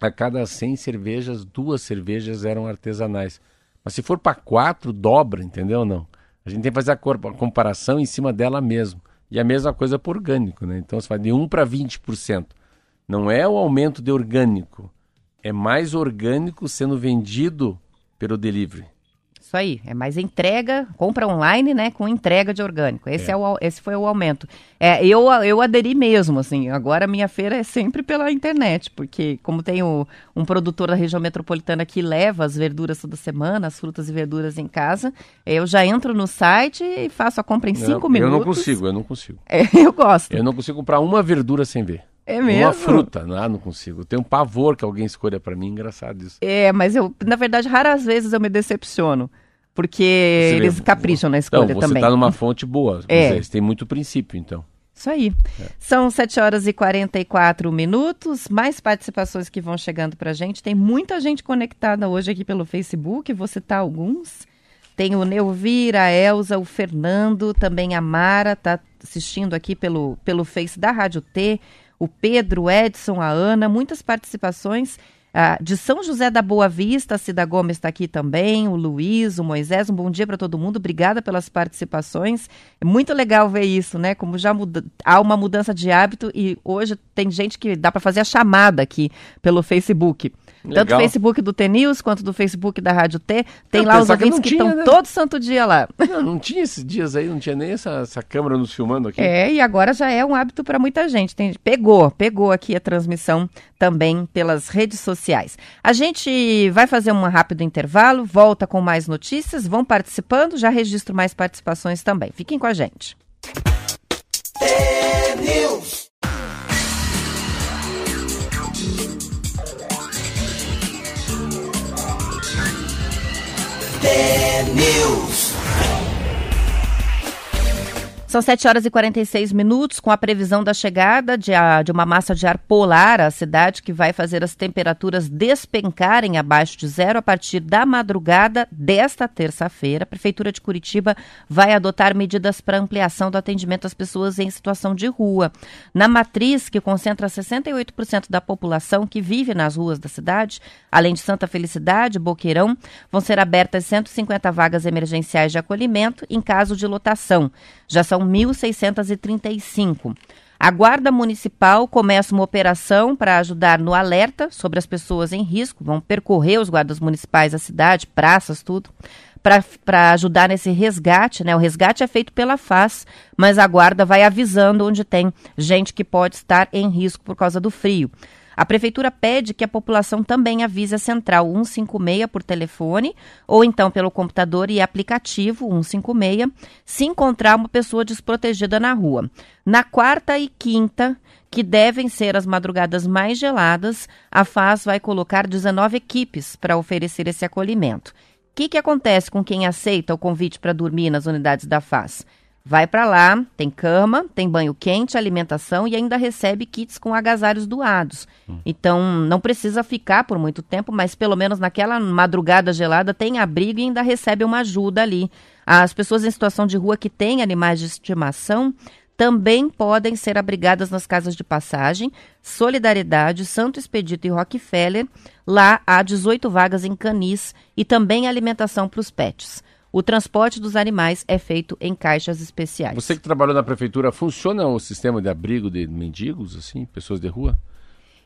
A cada 100 cervejas, duas cervejas eram artesanais. Mas se for para quatro, dobra, entendeu? Não. A gente tem que fazer a, a comparação em cima dela mesmo. E a mesma coisa para orgânico, né? Então você vai de 1 para 20%. Não é o aumento de orgânico, é mais orgânico sendo vendido pelo delivery. Isso aí, é mais entrega, compra online, né, com entrega de orgânico. Esse, é. é o, esse foi o aumento. É, eu, eu aderi mesmo, assim, agora a minha feira é sempre pela internet, porque como tem o, um produtor da região metropolitana que leva as verduras toda semana, as frutas e verduras em casa, eu já entro no site e faço a compra em cinco minutos. Eu não consigo, eu não consigo. É, eu gosto. Eu não consigo comprar uma verdura sem ver. É mesmo? Uma fruta, não, ah, não consigo. Tenho um pavor que alguém escolha para mim, engraçado isso. É, mas eu, na verdade, raras vezes eu me decepciono. Porque você eles capricham na escolha então, você também. Você está numa fonte boa. É. Você tem muito princípio, então. Isso aí. É. São 7 horas e 44 minutos. Mais participações que vão chegando para a gente. Tem muita gente conectada hoje aqui pelo Facebook. Vou citar alguns. Tem o Neuvira, a Elza, o Fernando, também a Mara está assistindo aqui pelo, pelo Face da Rádio T. O Pedro, o Edson, a Ana, muitas participações. Ah, de São José da Boa Vista, a Cida Gomes está aqui também, o Luiz, o Moisés, um bom dia para todo mundo, obrigada pelas participações. É muito legal ver isso, né? Como já muda, há uma mudança de hábito e hoje tem gente que dá para fazer a chamada aqui pelo Facebook. Legal. Tanto o Facebook do T-News quanto do Facebook da Rádio T. Tem eu lá os ouvintes que estão né? todo santo dia lá. Não, não, tinha esses dias aí, não tinha nem essa, essa câmera nos filmando aqui. É, e agora já é um hábito para muita gente. Tem, pegou, pegou aqui a transmissão também pelas redes sociais. A gente vai fazer um rápido intervalo, volta com mais notícias, vão participando, já registro mais participações também. Fiquem com a gente. T-News. News. São 7 horas e 46 minutos, com a previsão da chegada de, a, de, uma massa de ar polar à cidade, que vai fazer as temperaturas despencarem abaixo de zero a partir da madrugada desta terça-feira. A Prefeitura de Curitiba vai adotar medidas para ampliação do atendimento às pessoas em situação de rua. Na matriz, que concentra 68% da população que vive nas ruas da cidade, além de Santa Felicidade, Boqueirão, vão ser abertas 150 vagas emergenciais de acolhimento em caso de lotação. Já são 1.635. A Guarda Municipal começa uma operação para ajudar no alerta sobre as pessoas em risco. Vão percorrer os guardas municipais da cidade, praças, tudo, para ajudar nesse resgate. Né? O resgate é feito pela FAS, mas a Guarda vai avisando onde tem gente que pode estar em risco por causa do frio. A prefeitura pede que a população também avise a central 156 por telefone ou então pelo computador e aplicativo 156 se encontrar uma pessoa desprotegida na rua. Na quarta e quinta, que devem ser as madrugadas mais geladas, a FAS vai colocar 19 equipes para oferecer esse acolhimento. O que, que acontece com quem aceita o convite para dormir nas unidades da FAS? Vai para lá, tem cama, tem banho quente, alimentação e ainda recebe kits com agasalhos doados. Hum. Então, não precisa ficar por muito tempo, mas pelo menos naquela madrugada gelada tem abrigo e ainda recebe uma ajuda ali. As pessoas em situação de rua que têm animais de estimação também podem ser abrigadas nas casas de passagem, Solidariedade, Santo Expedito e Rockefeller. Lá há 18 vagas em canis e também alimentação para os pets. O transporte dos animais é feito em caixas especiais. Você que trabalhou na prefeitura, funciona o sistema de abrigo de mendigos, assim, pessoas de rua?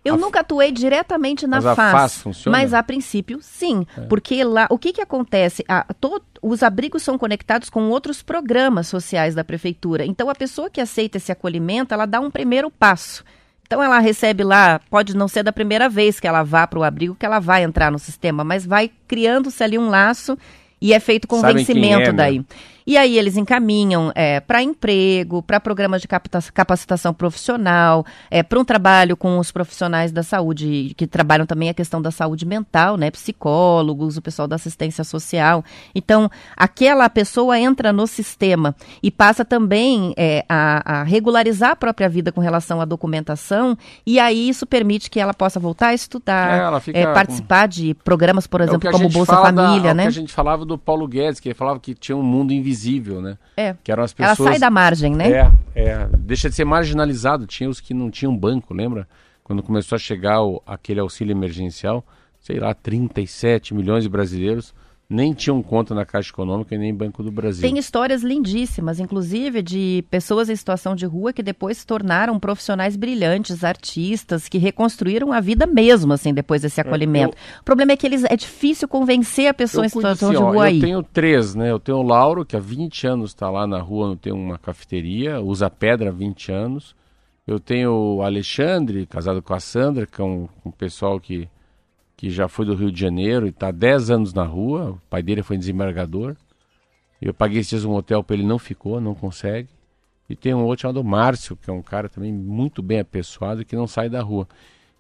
Eu a nunca atuei diretamente na mas FAS, FAS funciona? mas a princípio sim, é. porque lá o que que acontece? A, to, os abrigos são conectados com outros programas sociais da prefeitura. Então a pessoa que aceita esse acolhimento, ela dá um primeiro passo. Então ela recebe lá, pode não ser da primeira vez que ela vá para o abrigo que ela vai entrar no sistema, mas vai criando-se ali um laço e é feito com vencimento é, né? Né? E aí eles encaminham é, para emprego, para programas de capacitação profissional, é, para um trabalho com os profissionais da saúde, que trabalham também a questão da saúde mental, né? Psicólogos, o pessoal da assistência social. Então, aquela pessoa entra no sistema e passa também é, a, a, regularizar a própria vida com relação à documentação, e aí isso permite que ela possa voltar a estudar, é, é participar com... de programas, por é exemplo, como Bolsa Família, da, né? É que a gente falava do Paulo Guedes, que ele falava que tinha um mundo invisível invisível, né? É. Que eram as pessoas... Ela sai da margem, né? É, é. Deixa de ser marginalizado. Tinha os que não tinham banco, lembra? Quando começou a chegar o, aquele auxílio emergencial, sei lá, 37 milhões de brasileiros nem tinham conta na Caixa Econômica e nem Banco do Brasil. Tem histórias lindíssimas, inclusive de pessoas em situação de rua que depois se tornaram profissionais brilhantes, artistas, que reconstruíram a vida mesmo, assim, depois desse é, acolhimento. Eu, o problema é que eles, é difícil convencer a pessoa em situação assim, de rua ó, aí. Eu tenho três, né? Eu tenho o Lauro, que há 20 anos está lá na rua, tem uma cafeteria, usa pedra há 20 anos. Eu tenho o Alexandre, casado com a Sandra, que é um, um pessoal que que já foi do Rio de Janeiro e está 10 anos na rua. O pai dele foi desembargador. Eu paguei esses dias um hotel para ele, não ficou, não consegue. E tem um outro chamado Márcio, que é um cara também muito bem apessoado que não sai da rua.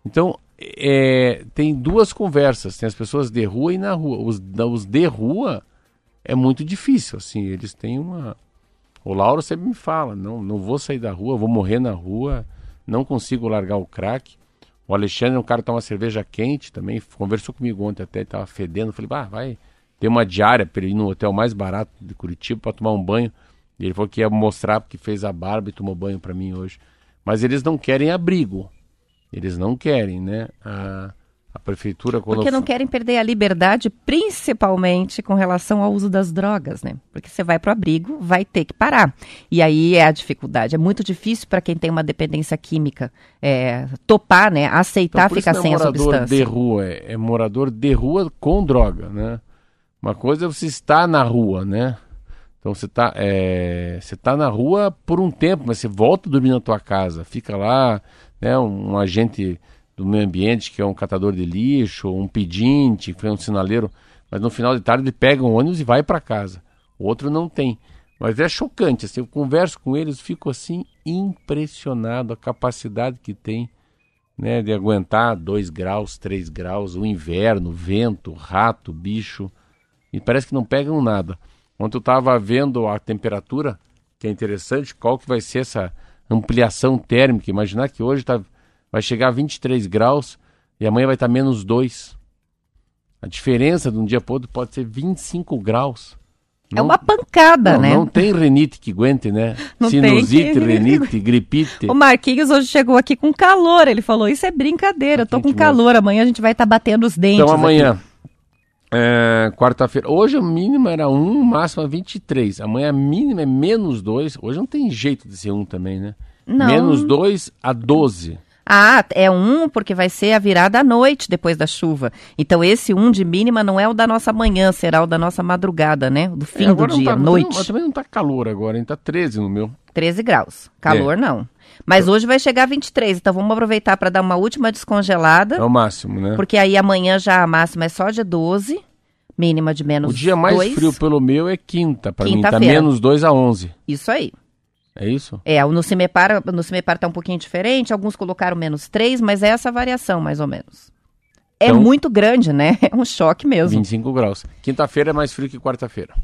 Então, é, tem duas conversas. Tem as pessoas de rua e na rua. Os, os de rua é muito difícil, assim. Eles têm uma... O Lauro sempre me fala, não, não vou sair da rua, vou morrer na rua, não consigo largar o crack. O Alexandre é um cara que toma cerveja quente também, conversou comigo ontem até, estava fedendo. Falei, bah, vai ter uma diária para ele ir no hotel mais barato de Curitiba para tomar um banho. E ele falou que ia mostrar porque fez a barba e tomou banho para mim hoje. Mas eles não querem abrigo. Eles não querem, né? A, prefeitura... Porque não querem perder a liberdade, principalmente com relação ao uso das drogas, né? Porque você vai para o abrigo, vai ter que parar. E aí é a dificuldade. É muito difícil para quem tem uma dependência química é, topar, né? Aceitar então, ficar sem é a substância. morador de rua, é, é morador de rua com droga, né? Uma coisa é você estar na rua, né? Então você está é, você tá na rua por um tempo, mas você volta a dormir na tua casa, fica lá, né? Um, um agente do meio ambiente, que é um catador de lixo, um pedinte, que é um sinaleiro, mas no final de tarde ele pega um ônibus e vai para casa. O outro não tem. Mas é chocante, assim, eu converso com eles, fico assim impressionado a capacidade que tem né, de aguentar 2 graus, 3 graus, o inverno, vento, rato, bicho, e parece que não pegam nada. Ontem eu estava vendo a temperatura, que é interessante, qual que vai ser essa ampliação térmica. Imaginar que hoje tá, vai chegar a 23 graus e amanhã vai estar menos 2. A diferença de um dia para outro pode ser 25 graus. É uma pancada, não, né? Não tem renite que aguente, né? Não Sinusite, que- renite, gripite. O Marquinhos hoje chegou aqui com calor. Ele falou: Isso é brincadeira, eu tô com calor. Amanhã a gente vai estar batendo os dentes. Então amanhã, é, quarta-feira. Hoje a mínima era 1, máxima 23. Amanhã a mínima é menos 2. Hoje não tem jeito de ser 1 também, né? Não. Menos 2 a 12. Ah, é um porque vai ser a virada à noite depois da chuva. Então esse um de mínima não é o da nossa manhã, será o da nossa madrugada, né? Do fim É, do dia, tá- noite. Também não tá calor agora, hein? Tá 13 no meu. 13 graus. Calor É. não. Mas hoje vai chegar a 23, então vamos aproveitar para dar uma última descongelada, É o máximo, né? porque aí amanhã já a máxima é só de 12, mínima de menos O dia mais 2. frio pelo meu é quinta. Pra mim tá menos 2 a 11. Isso aí. É isso? É, no Cimepar, no Cimepar tá um pouquinho diferente, alguns colocaram menos 3, mas é essa variação, mais ou menos. É Então- muito grande, né? É um choque mesmo. 25 graus. Quinta-feira é mais frio que quarta-feira.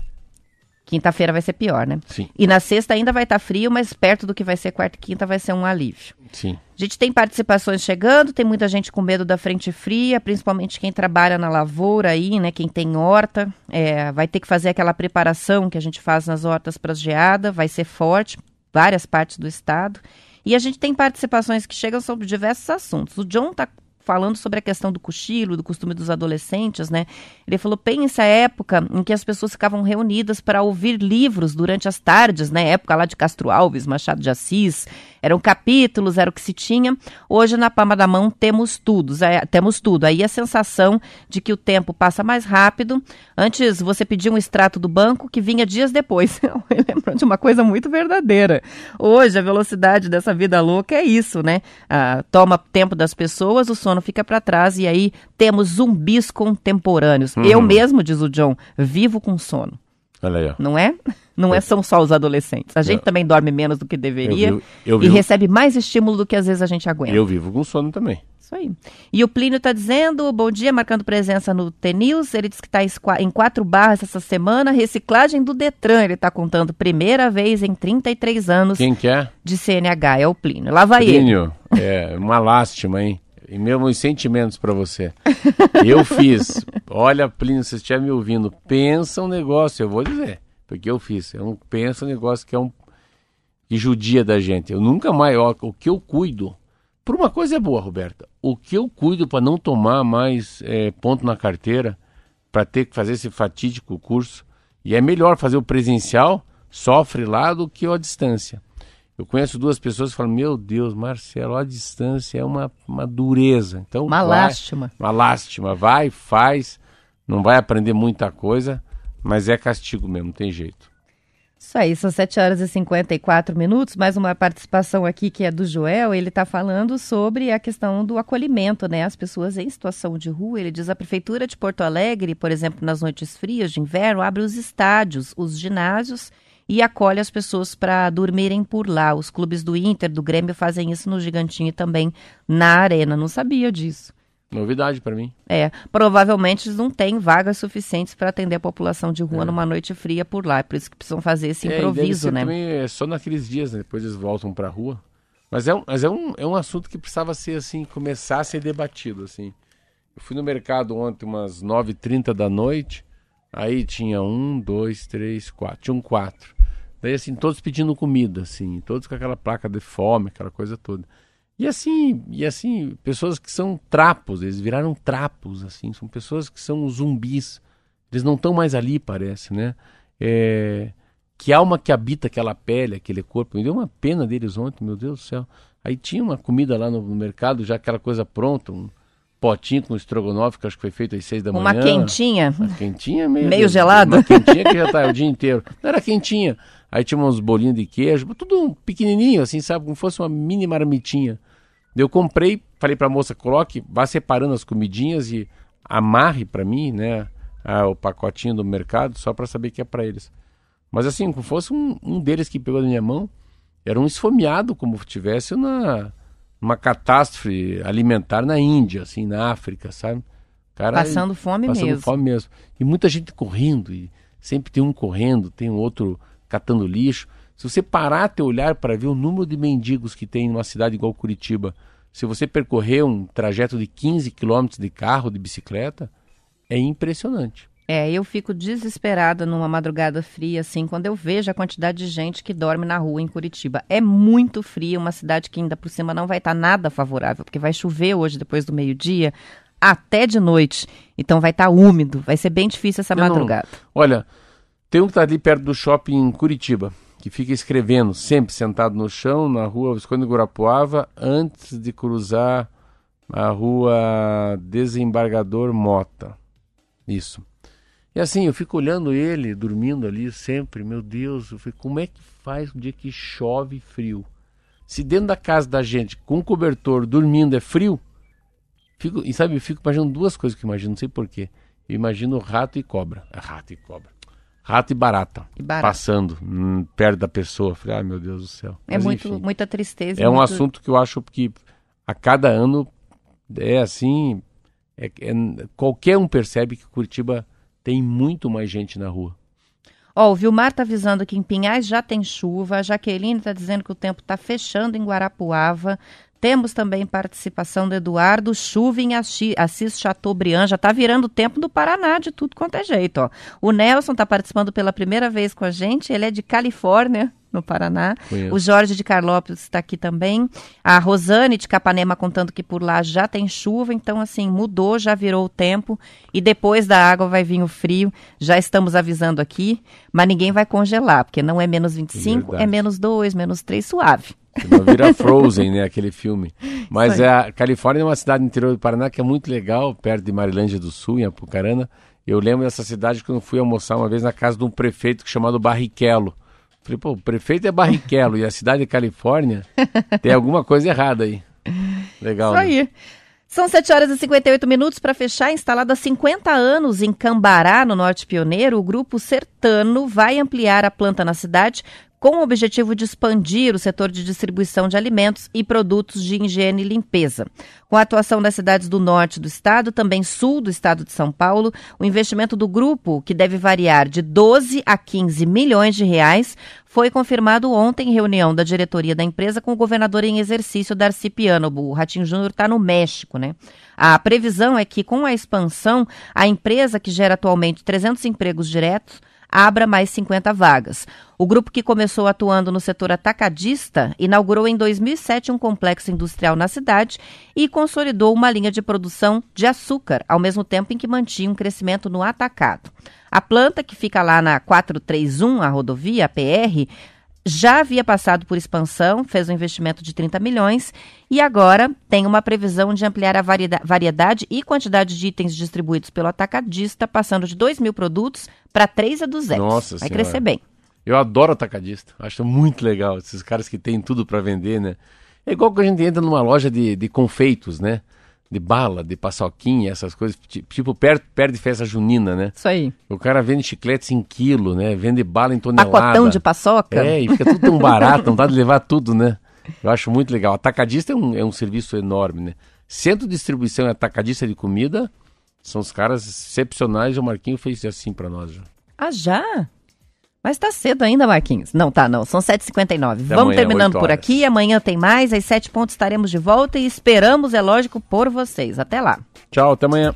Quinta-feira vai ser pior, né? Sim, E na sexta ainda vai estar frio, mas perto do que vai ser quarta e quinta vai ser um alívio. sim. A gente tem participações chegando, tem muita gente com medo da frente fria, principalmente quem trabalha na lavoura aí, né? Quem tem horta, é, vai ter que fazer aquela preparação que a gente faz nas hortas para geada, vai ser forte, várias partes do estado. E a gente tem participações que chegam sobre diversos assuntos. O John tá falando sobre a questão do cochilo, do costume dos adolescentes, né? Ele falou, pensa a época em que as pessoas ficavam reunidas para ouvir livros durante as tardes, né? Época lá de Castro Alves, Machado de Assis, eram capítulos, era o que se tinha. Hoje, na palma da mão, temos tudo. é, temos tudo. Aí a sensação de que o tempo passa mais rápido. Antes, você pedia um extrato do banco que vinha dias depois. Lembro de uma coisa muito verdadeira. Hoje, a velocidade dessa vida louca é isso, né? Ah, toma tempo das pessoas, o sono fica para trás e aí temos zumbis contemporâneos. Eu mesmo, diz o John, vivo com sono. Olha aí, ó. Não é? Não é são só os adolescentes. A gente Eu- também dorme menos do que deveria Eu, vi- eu, e vi- recebe mais estímulo do que às vezes a gente aguenta. eu vivo com sono também. Isso aí. E o Plínio está dizendo, bom dia, marcando presença no TNews. Ele disse que está em quatro barras essa semana. Reciclagem do Detran, ele está contando. Primeira vez em 33 anos Quem quer? de CNH, é o Plínio. Lá vai ele. Plínio, é uma lástima, hein? E meus sentimentos pra você. Eu fiz. Olha, Plínio, se você estiver me ouvindo, pensa um negócio, eu vou dizer. Porque eu fiz. É um, pensa um negócio que é um. que judia da gente. Eu nunca mais. Ó, o que eu cuido. Por uma coisa é boa, Roberta. O que eu cuido para não tomar mais é, ponto na carteira, para ter que fazer esse fatídico curso. E é melhor fazer o presencial, sofre lá, do que a distância. Eu conheço duas pessoas que falam: Meu Deus, Marcelo, a distância é uma, uma dureza. Então, Uma vai, lástima. Uma lástima. Vai, faz. Não vai aprender muita coisa, mas é castigo mesmo, não tem jeito. Isso aí, são 7 horas e 54 minutos. Mais uma participação aqui que é do Joel. Ele está falando sobre a questão do acolhimento, né? As pessoas em situação de rua. Ele diz a Prefeitura de Porto Alegre, por exemplo, nas noites frias de inverno, abre os estádios, os ginásios e acolhe as pessoas para dormirem por lá. Os clubes do Inter, do Grêmio fazem isso no Gigantinho e também na Arena. Não sabia disso. Novidade para mim. É, provavelmente eles não têm vagas suficientes para atender a população de rua numa noite fria por lá. É por isso que precisam fazer esse É, improviso, né? É só naqueles dias, né? Depois eles voltam para a rua. Mas, é um, mas é, um, é um assunto que precisava ser assim, começar a ser debatido, assim. Eu fui no mercado ontem umas 9h30 da noite, aí tinha um, dois, três, quatro. Tinham quatro. Daí, assim, todos pedindo comida, assim, todos com aquela placa de fome, aquela coisa toda. E assim, e assim, pessoas que são trapos, eles viraram trapos, assim, são pessoas que são zumbis. Eles não estão mais ali, parece, né? É, que alma que habita aquela pele, aquele corpo. Me deu uma pena deles ontem, meu Deus do céu. Aí tinha uma comida lá no, no mercado, já aquela coisa pronta, um potinho com estrogonofe, que acho que foi feito às seis da Uma manhã. quentinha. Uma quentinha meio... Meio gelada? Uma quentinha que já tá o dia inteiro. Não era quentinha. Aí tinha uns bolinhos de queijo, tudo pequenininho, assim, sabe? Como fosse uma mini marmitinha. Eu comprei, falei pra moça, coloque, vá separando as comidinhas e amarre pra mim, né? o pacotinho do mercado, só pra saber que é pra eles. Mas assim, como fosse um, um deles que pegou na minha mão, era um esfomeado, como se tivesse na, uma catástrofe alimentar na Índia, assim, na África, sabe? Cara, Passando fome passando mesmo. fome mesmo. E muita gente correndo, e sempre tem um correndo, tem um outro catando lixo. Se você parar teu olhar para ver o número de mendigos que tem numa cidade igual Curitiba, se você percorrer um trajeto de 15 quilômetros de carro, de bicicleta, é impressionante. É, eu fico desesperada numa madrugada fria, assim, quando eu vejo a quantidade de gente que dorme na rua em Curitiba. É muito fria, uma cidade que ainda por cima não vai estar nada favorável, porque vai chover hoje depois do meio-dia até de noite. Então vai estar úmido, vai ser bem difícil essa Eu não- madrugada. Olha, tem um que tá ali perto do shopping em Curitiba, que fica escrevendo, sempre sentado no chão, na rua Visconde Guarapuava, antes de cruzar a rua Desembargador Mota. Isso. E assim, eu fico olhando ele, dormindo ali sempre, meu Deus, eu fico, como é que faz um dia que chove frio? Se dentro da casa da gente, com cobertor, dormindo, é frio, fico, e sabe, eu fico imaginando duas coisas que eu imagino, não sei porquê. Eu imagino rato e cobra. É, Rato e cobra. Rato e barata. E barata. Passando hum, perto da pessoa. Falei, ai meu Deus do céu. É Mas, muito, enfim, muita tristeza. é um muito- assunto que eu acho que a cada ano é assim. é- é- qualquer um percebe que Curitiba tem muito mais gente na rua. Ó, o Vilmar tá avisando que em Pinhais já tem chuva. A Jaqueline tá dizendo que o tempo tá fechando em Guarapuava. Temos também participação do Eduardo, chuva em Assi- Assis Chateaubriand, já tá virando o tempo do Paraná de tudo quanto é jeito, ó. O Nelson tá participando pela primeira vez com a gente, ele é de Califórnia, no Paraná. Conheço. O Jorge de Carlópolis está aqui também. A Rosane de Capanema contando que por lá já tem chuva, então assim, mudou, já virou o tempo. E depois da água vai vir o frio. Já estamos avisando aqui, mas ninguém vai congelar, porque não é menos 25, Verdade. é menos 2, menos 3, suave. Senão vira Frozen, né? Aquele filme. Mas é, a Califórnia é uma cidade no interior do Paraná que é muito legal, perto de Marilândia do Sul, em Apucarana. Eu lembro dessa cidade quando eu fui almoçar uma vez na casa de um prefeito chamado Barrichello. Falei, pô, o prefeito é Barrichello e a cidade é Califórnia? Tem alguma coisa errada aí. Legal. Isso né? aí. São 7 horas e 58 minutos para fechar. Instalado há 50 anos em Cambará, no Norte Pioneiro, o Grupo Sertano vai ampliar a planta na cidade com o objetivo de expandir o setor de distribuição de alimentos e produtos de higiene e limpeza. Com a atuação das cidades do norte do estado, também sul do estado de São Paulo, o investimento do grupo, que deve variar de 12 a 15 milhões de reais, foi confirmado ontem em reunião da diretoria da empresa com o governador em exercício, Darcy Piano. O Ratinho Júnior está no México, né? A previsão é que, com a expansão, a empresa, que gera atualmente 300 empregos diretos, abra mais 50 vagas. O grupo que começou atuando no setor atacadista inaugurou em 2007 um complexo industrial na cidade e consolidou uma linha de produção de açúcar, ao mesmo tempo em que mantinha um crescimento no atacado. A planta, que fica lá na 431, a rodovia, a PR, já havia passado por expansão, fez um investimento de 30 milhões e agora tem uma previsão de ampliar a varieda- variedade e quantidade de itens distribuídos pelo atacadista, passando de 2 mil produtos para 3 a 200. Nossa Vai Senhora. crescer bem. Eu adoro atacadista. Acho muito legal esses caras que têm tudo para vender, né? É igual que a gente entra numa loja de, de confeitos, né? De bala, de paçoquinha, essas coisas. ti- Tipo, perto, perto de festa junina, né? Isso aí. O cara vende chicletes em quilo, né? Vende bala em tonelada. Pacotão de paçoca. É, e fica tudo tão barato, não dá de levar tudo, né? Eu acho muito legal. Atacadista é um, é um serviço enorme, né? Centro de distribuição e atacadista de comida são os caras excepcionais. O Marquinho fez assim para nós. já. Ah, já? Mas tá cedo ainda, Marquinhos. Não, tá, não. São 7h59. Vamos terminando 8 por aqui. Amanhã tem mais. Às 7 pontos estaremos de volta e esperamos, é lógico, por vocês. Até lá. Tchau, até amanhã.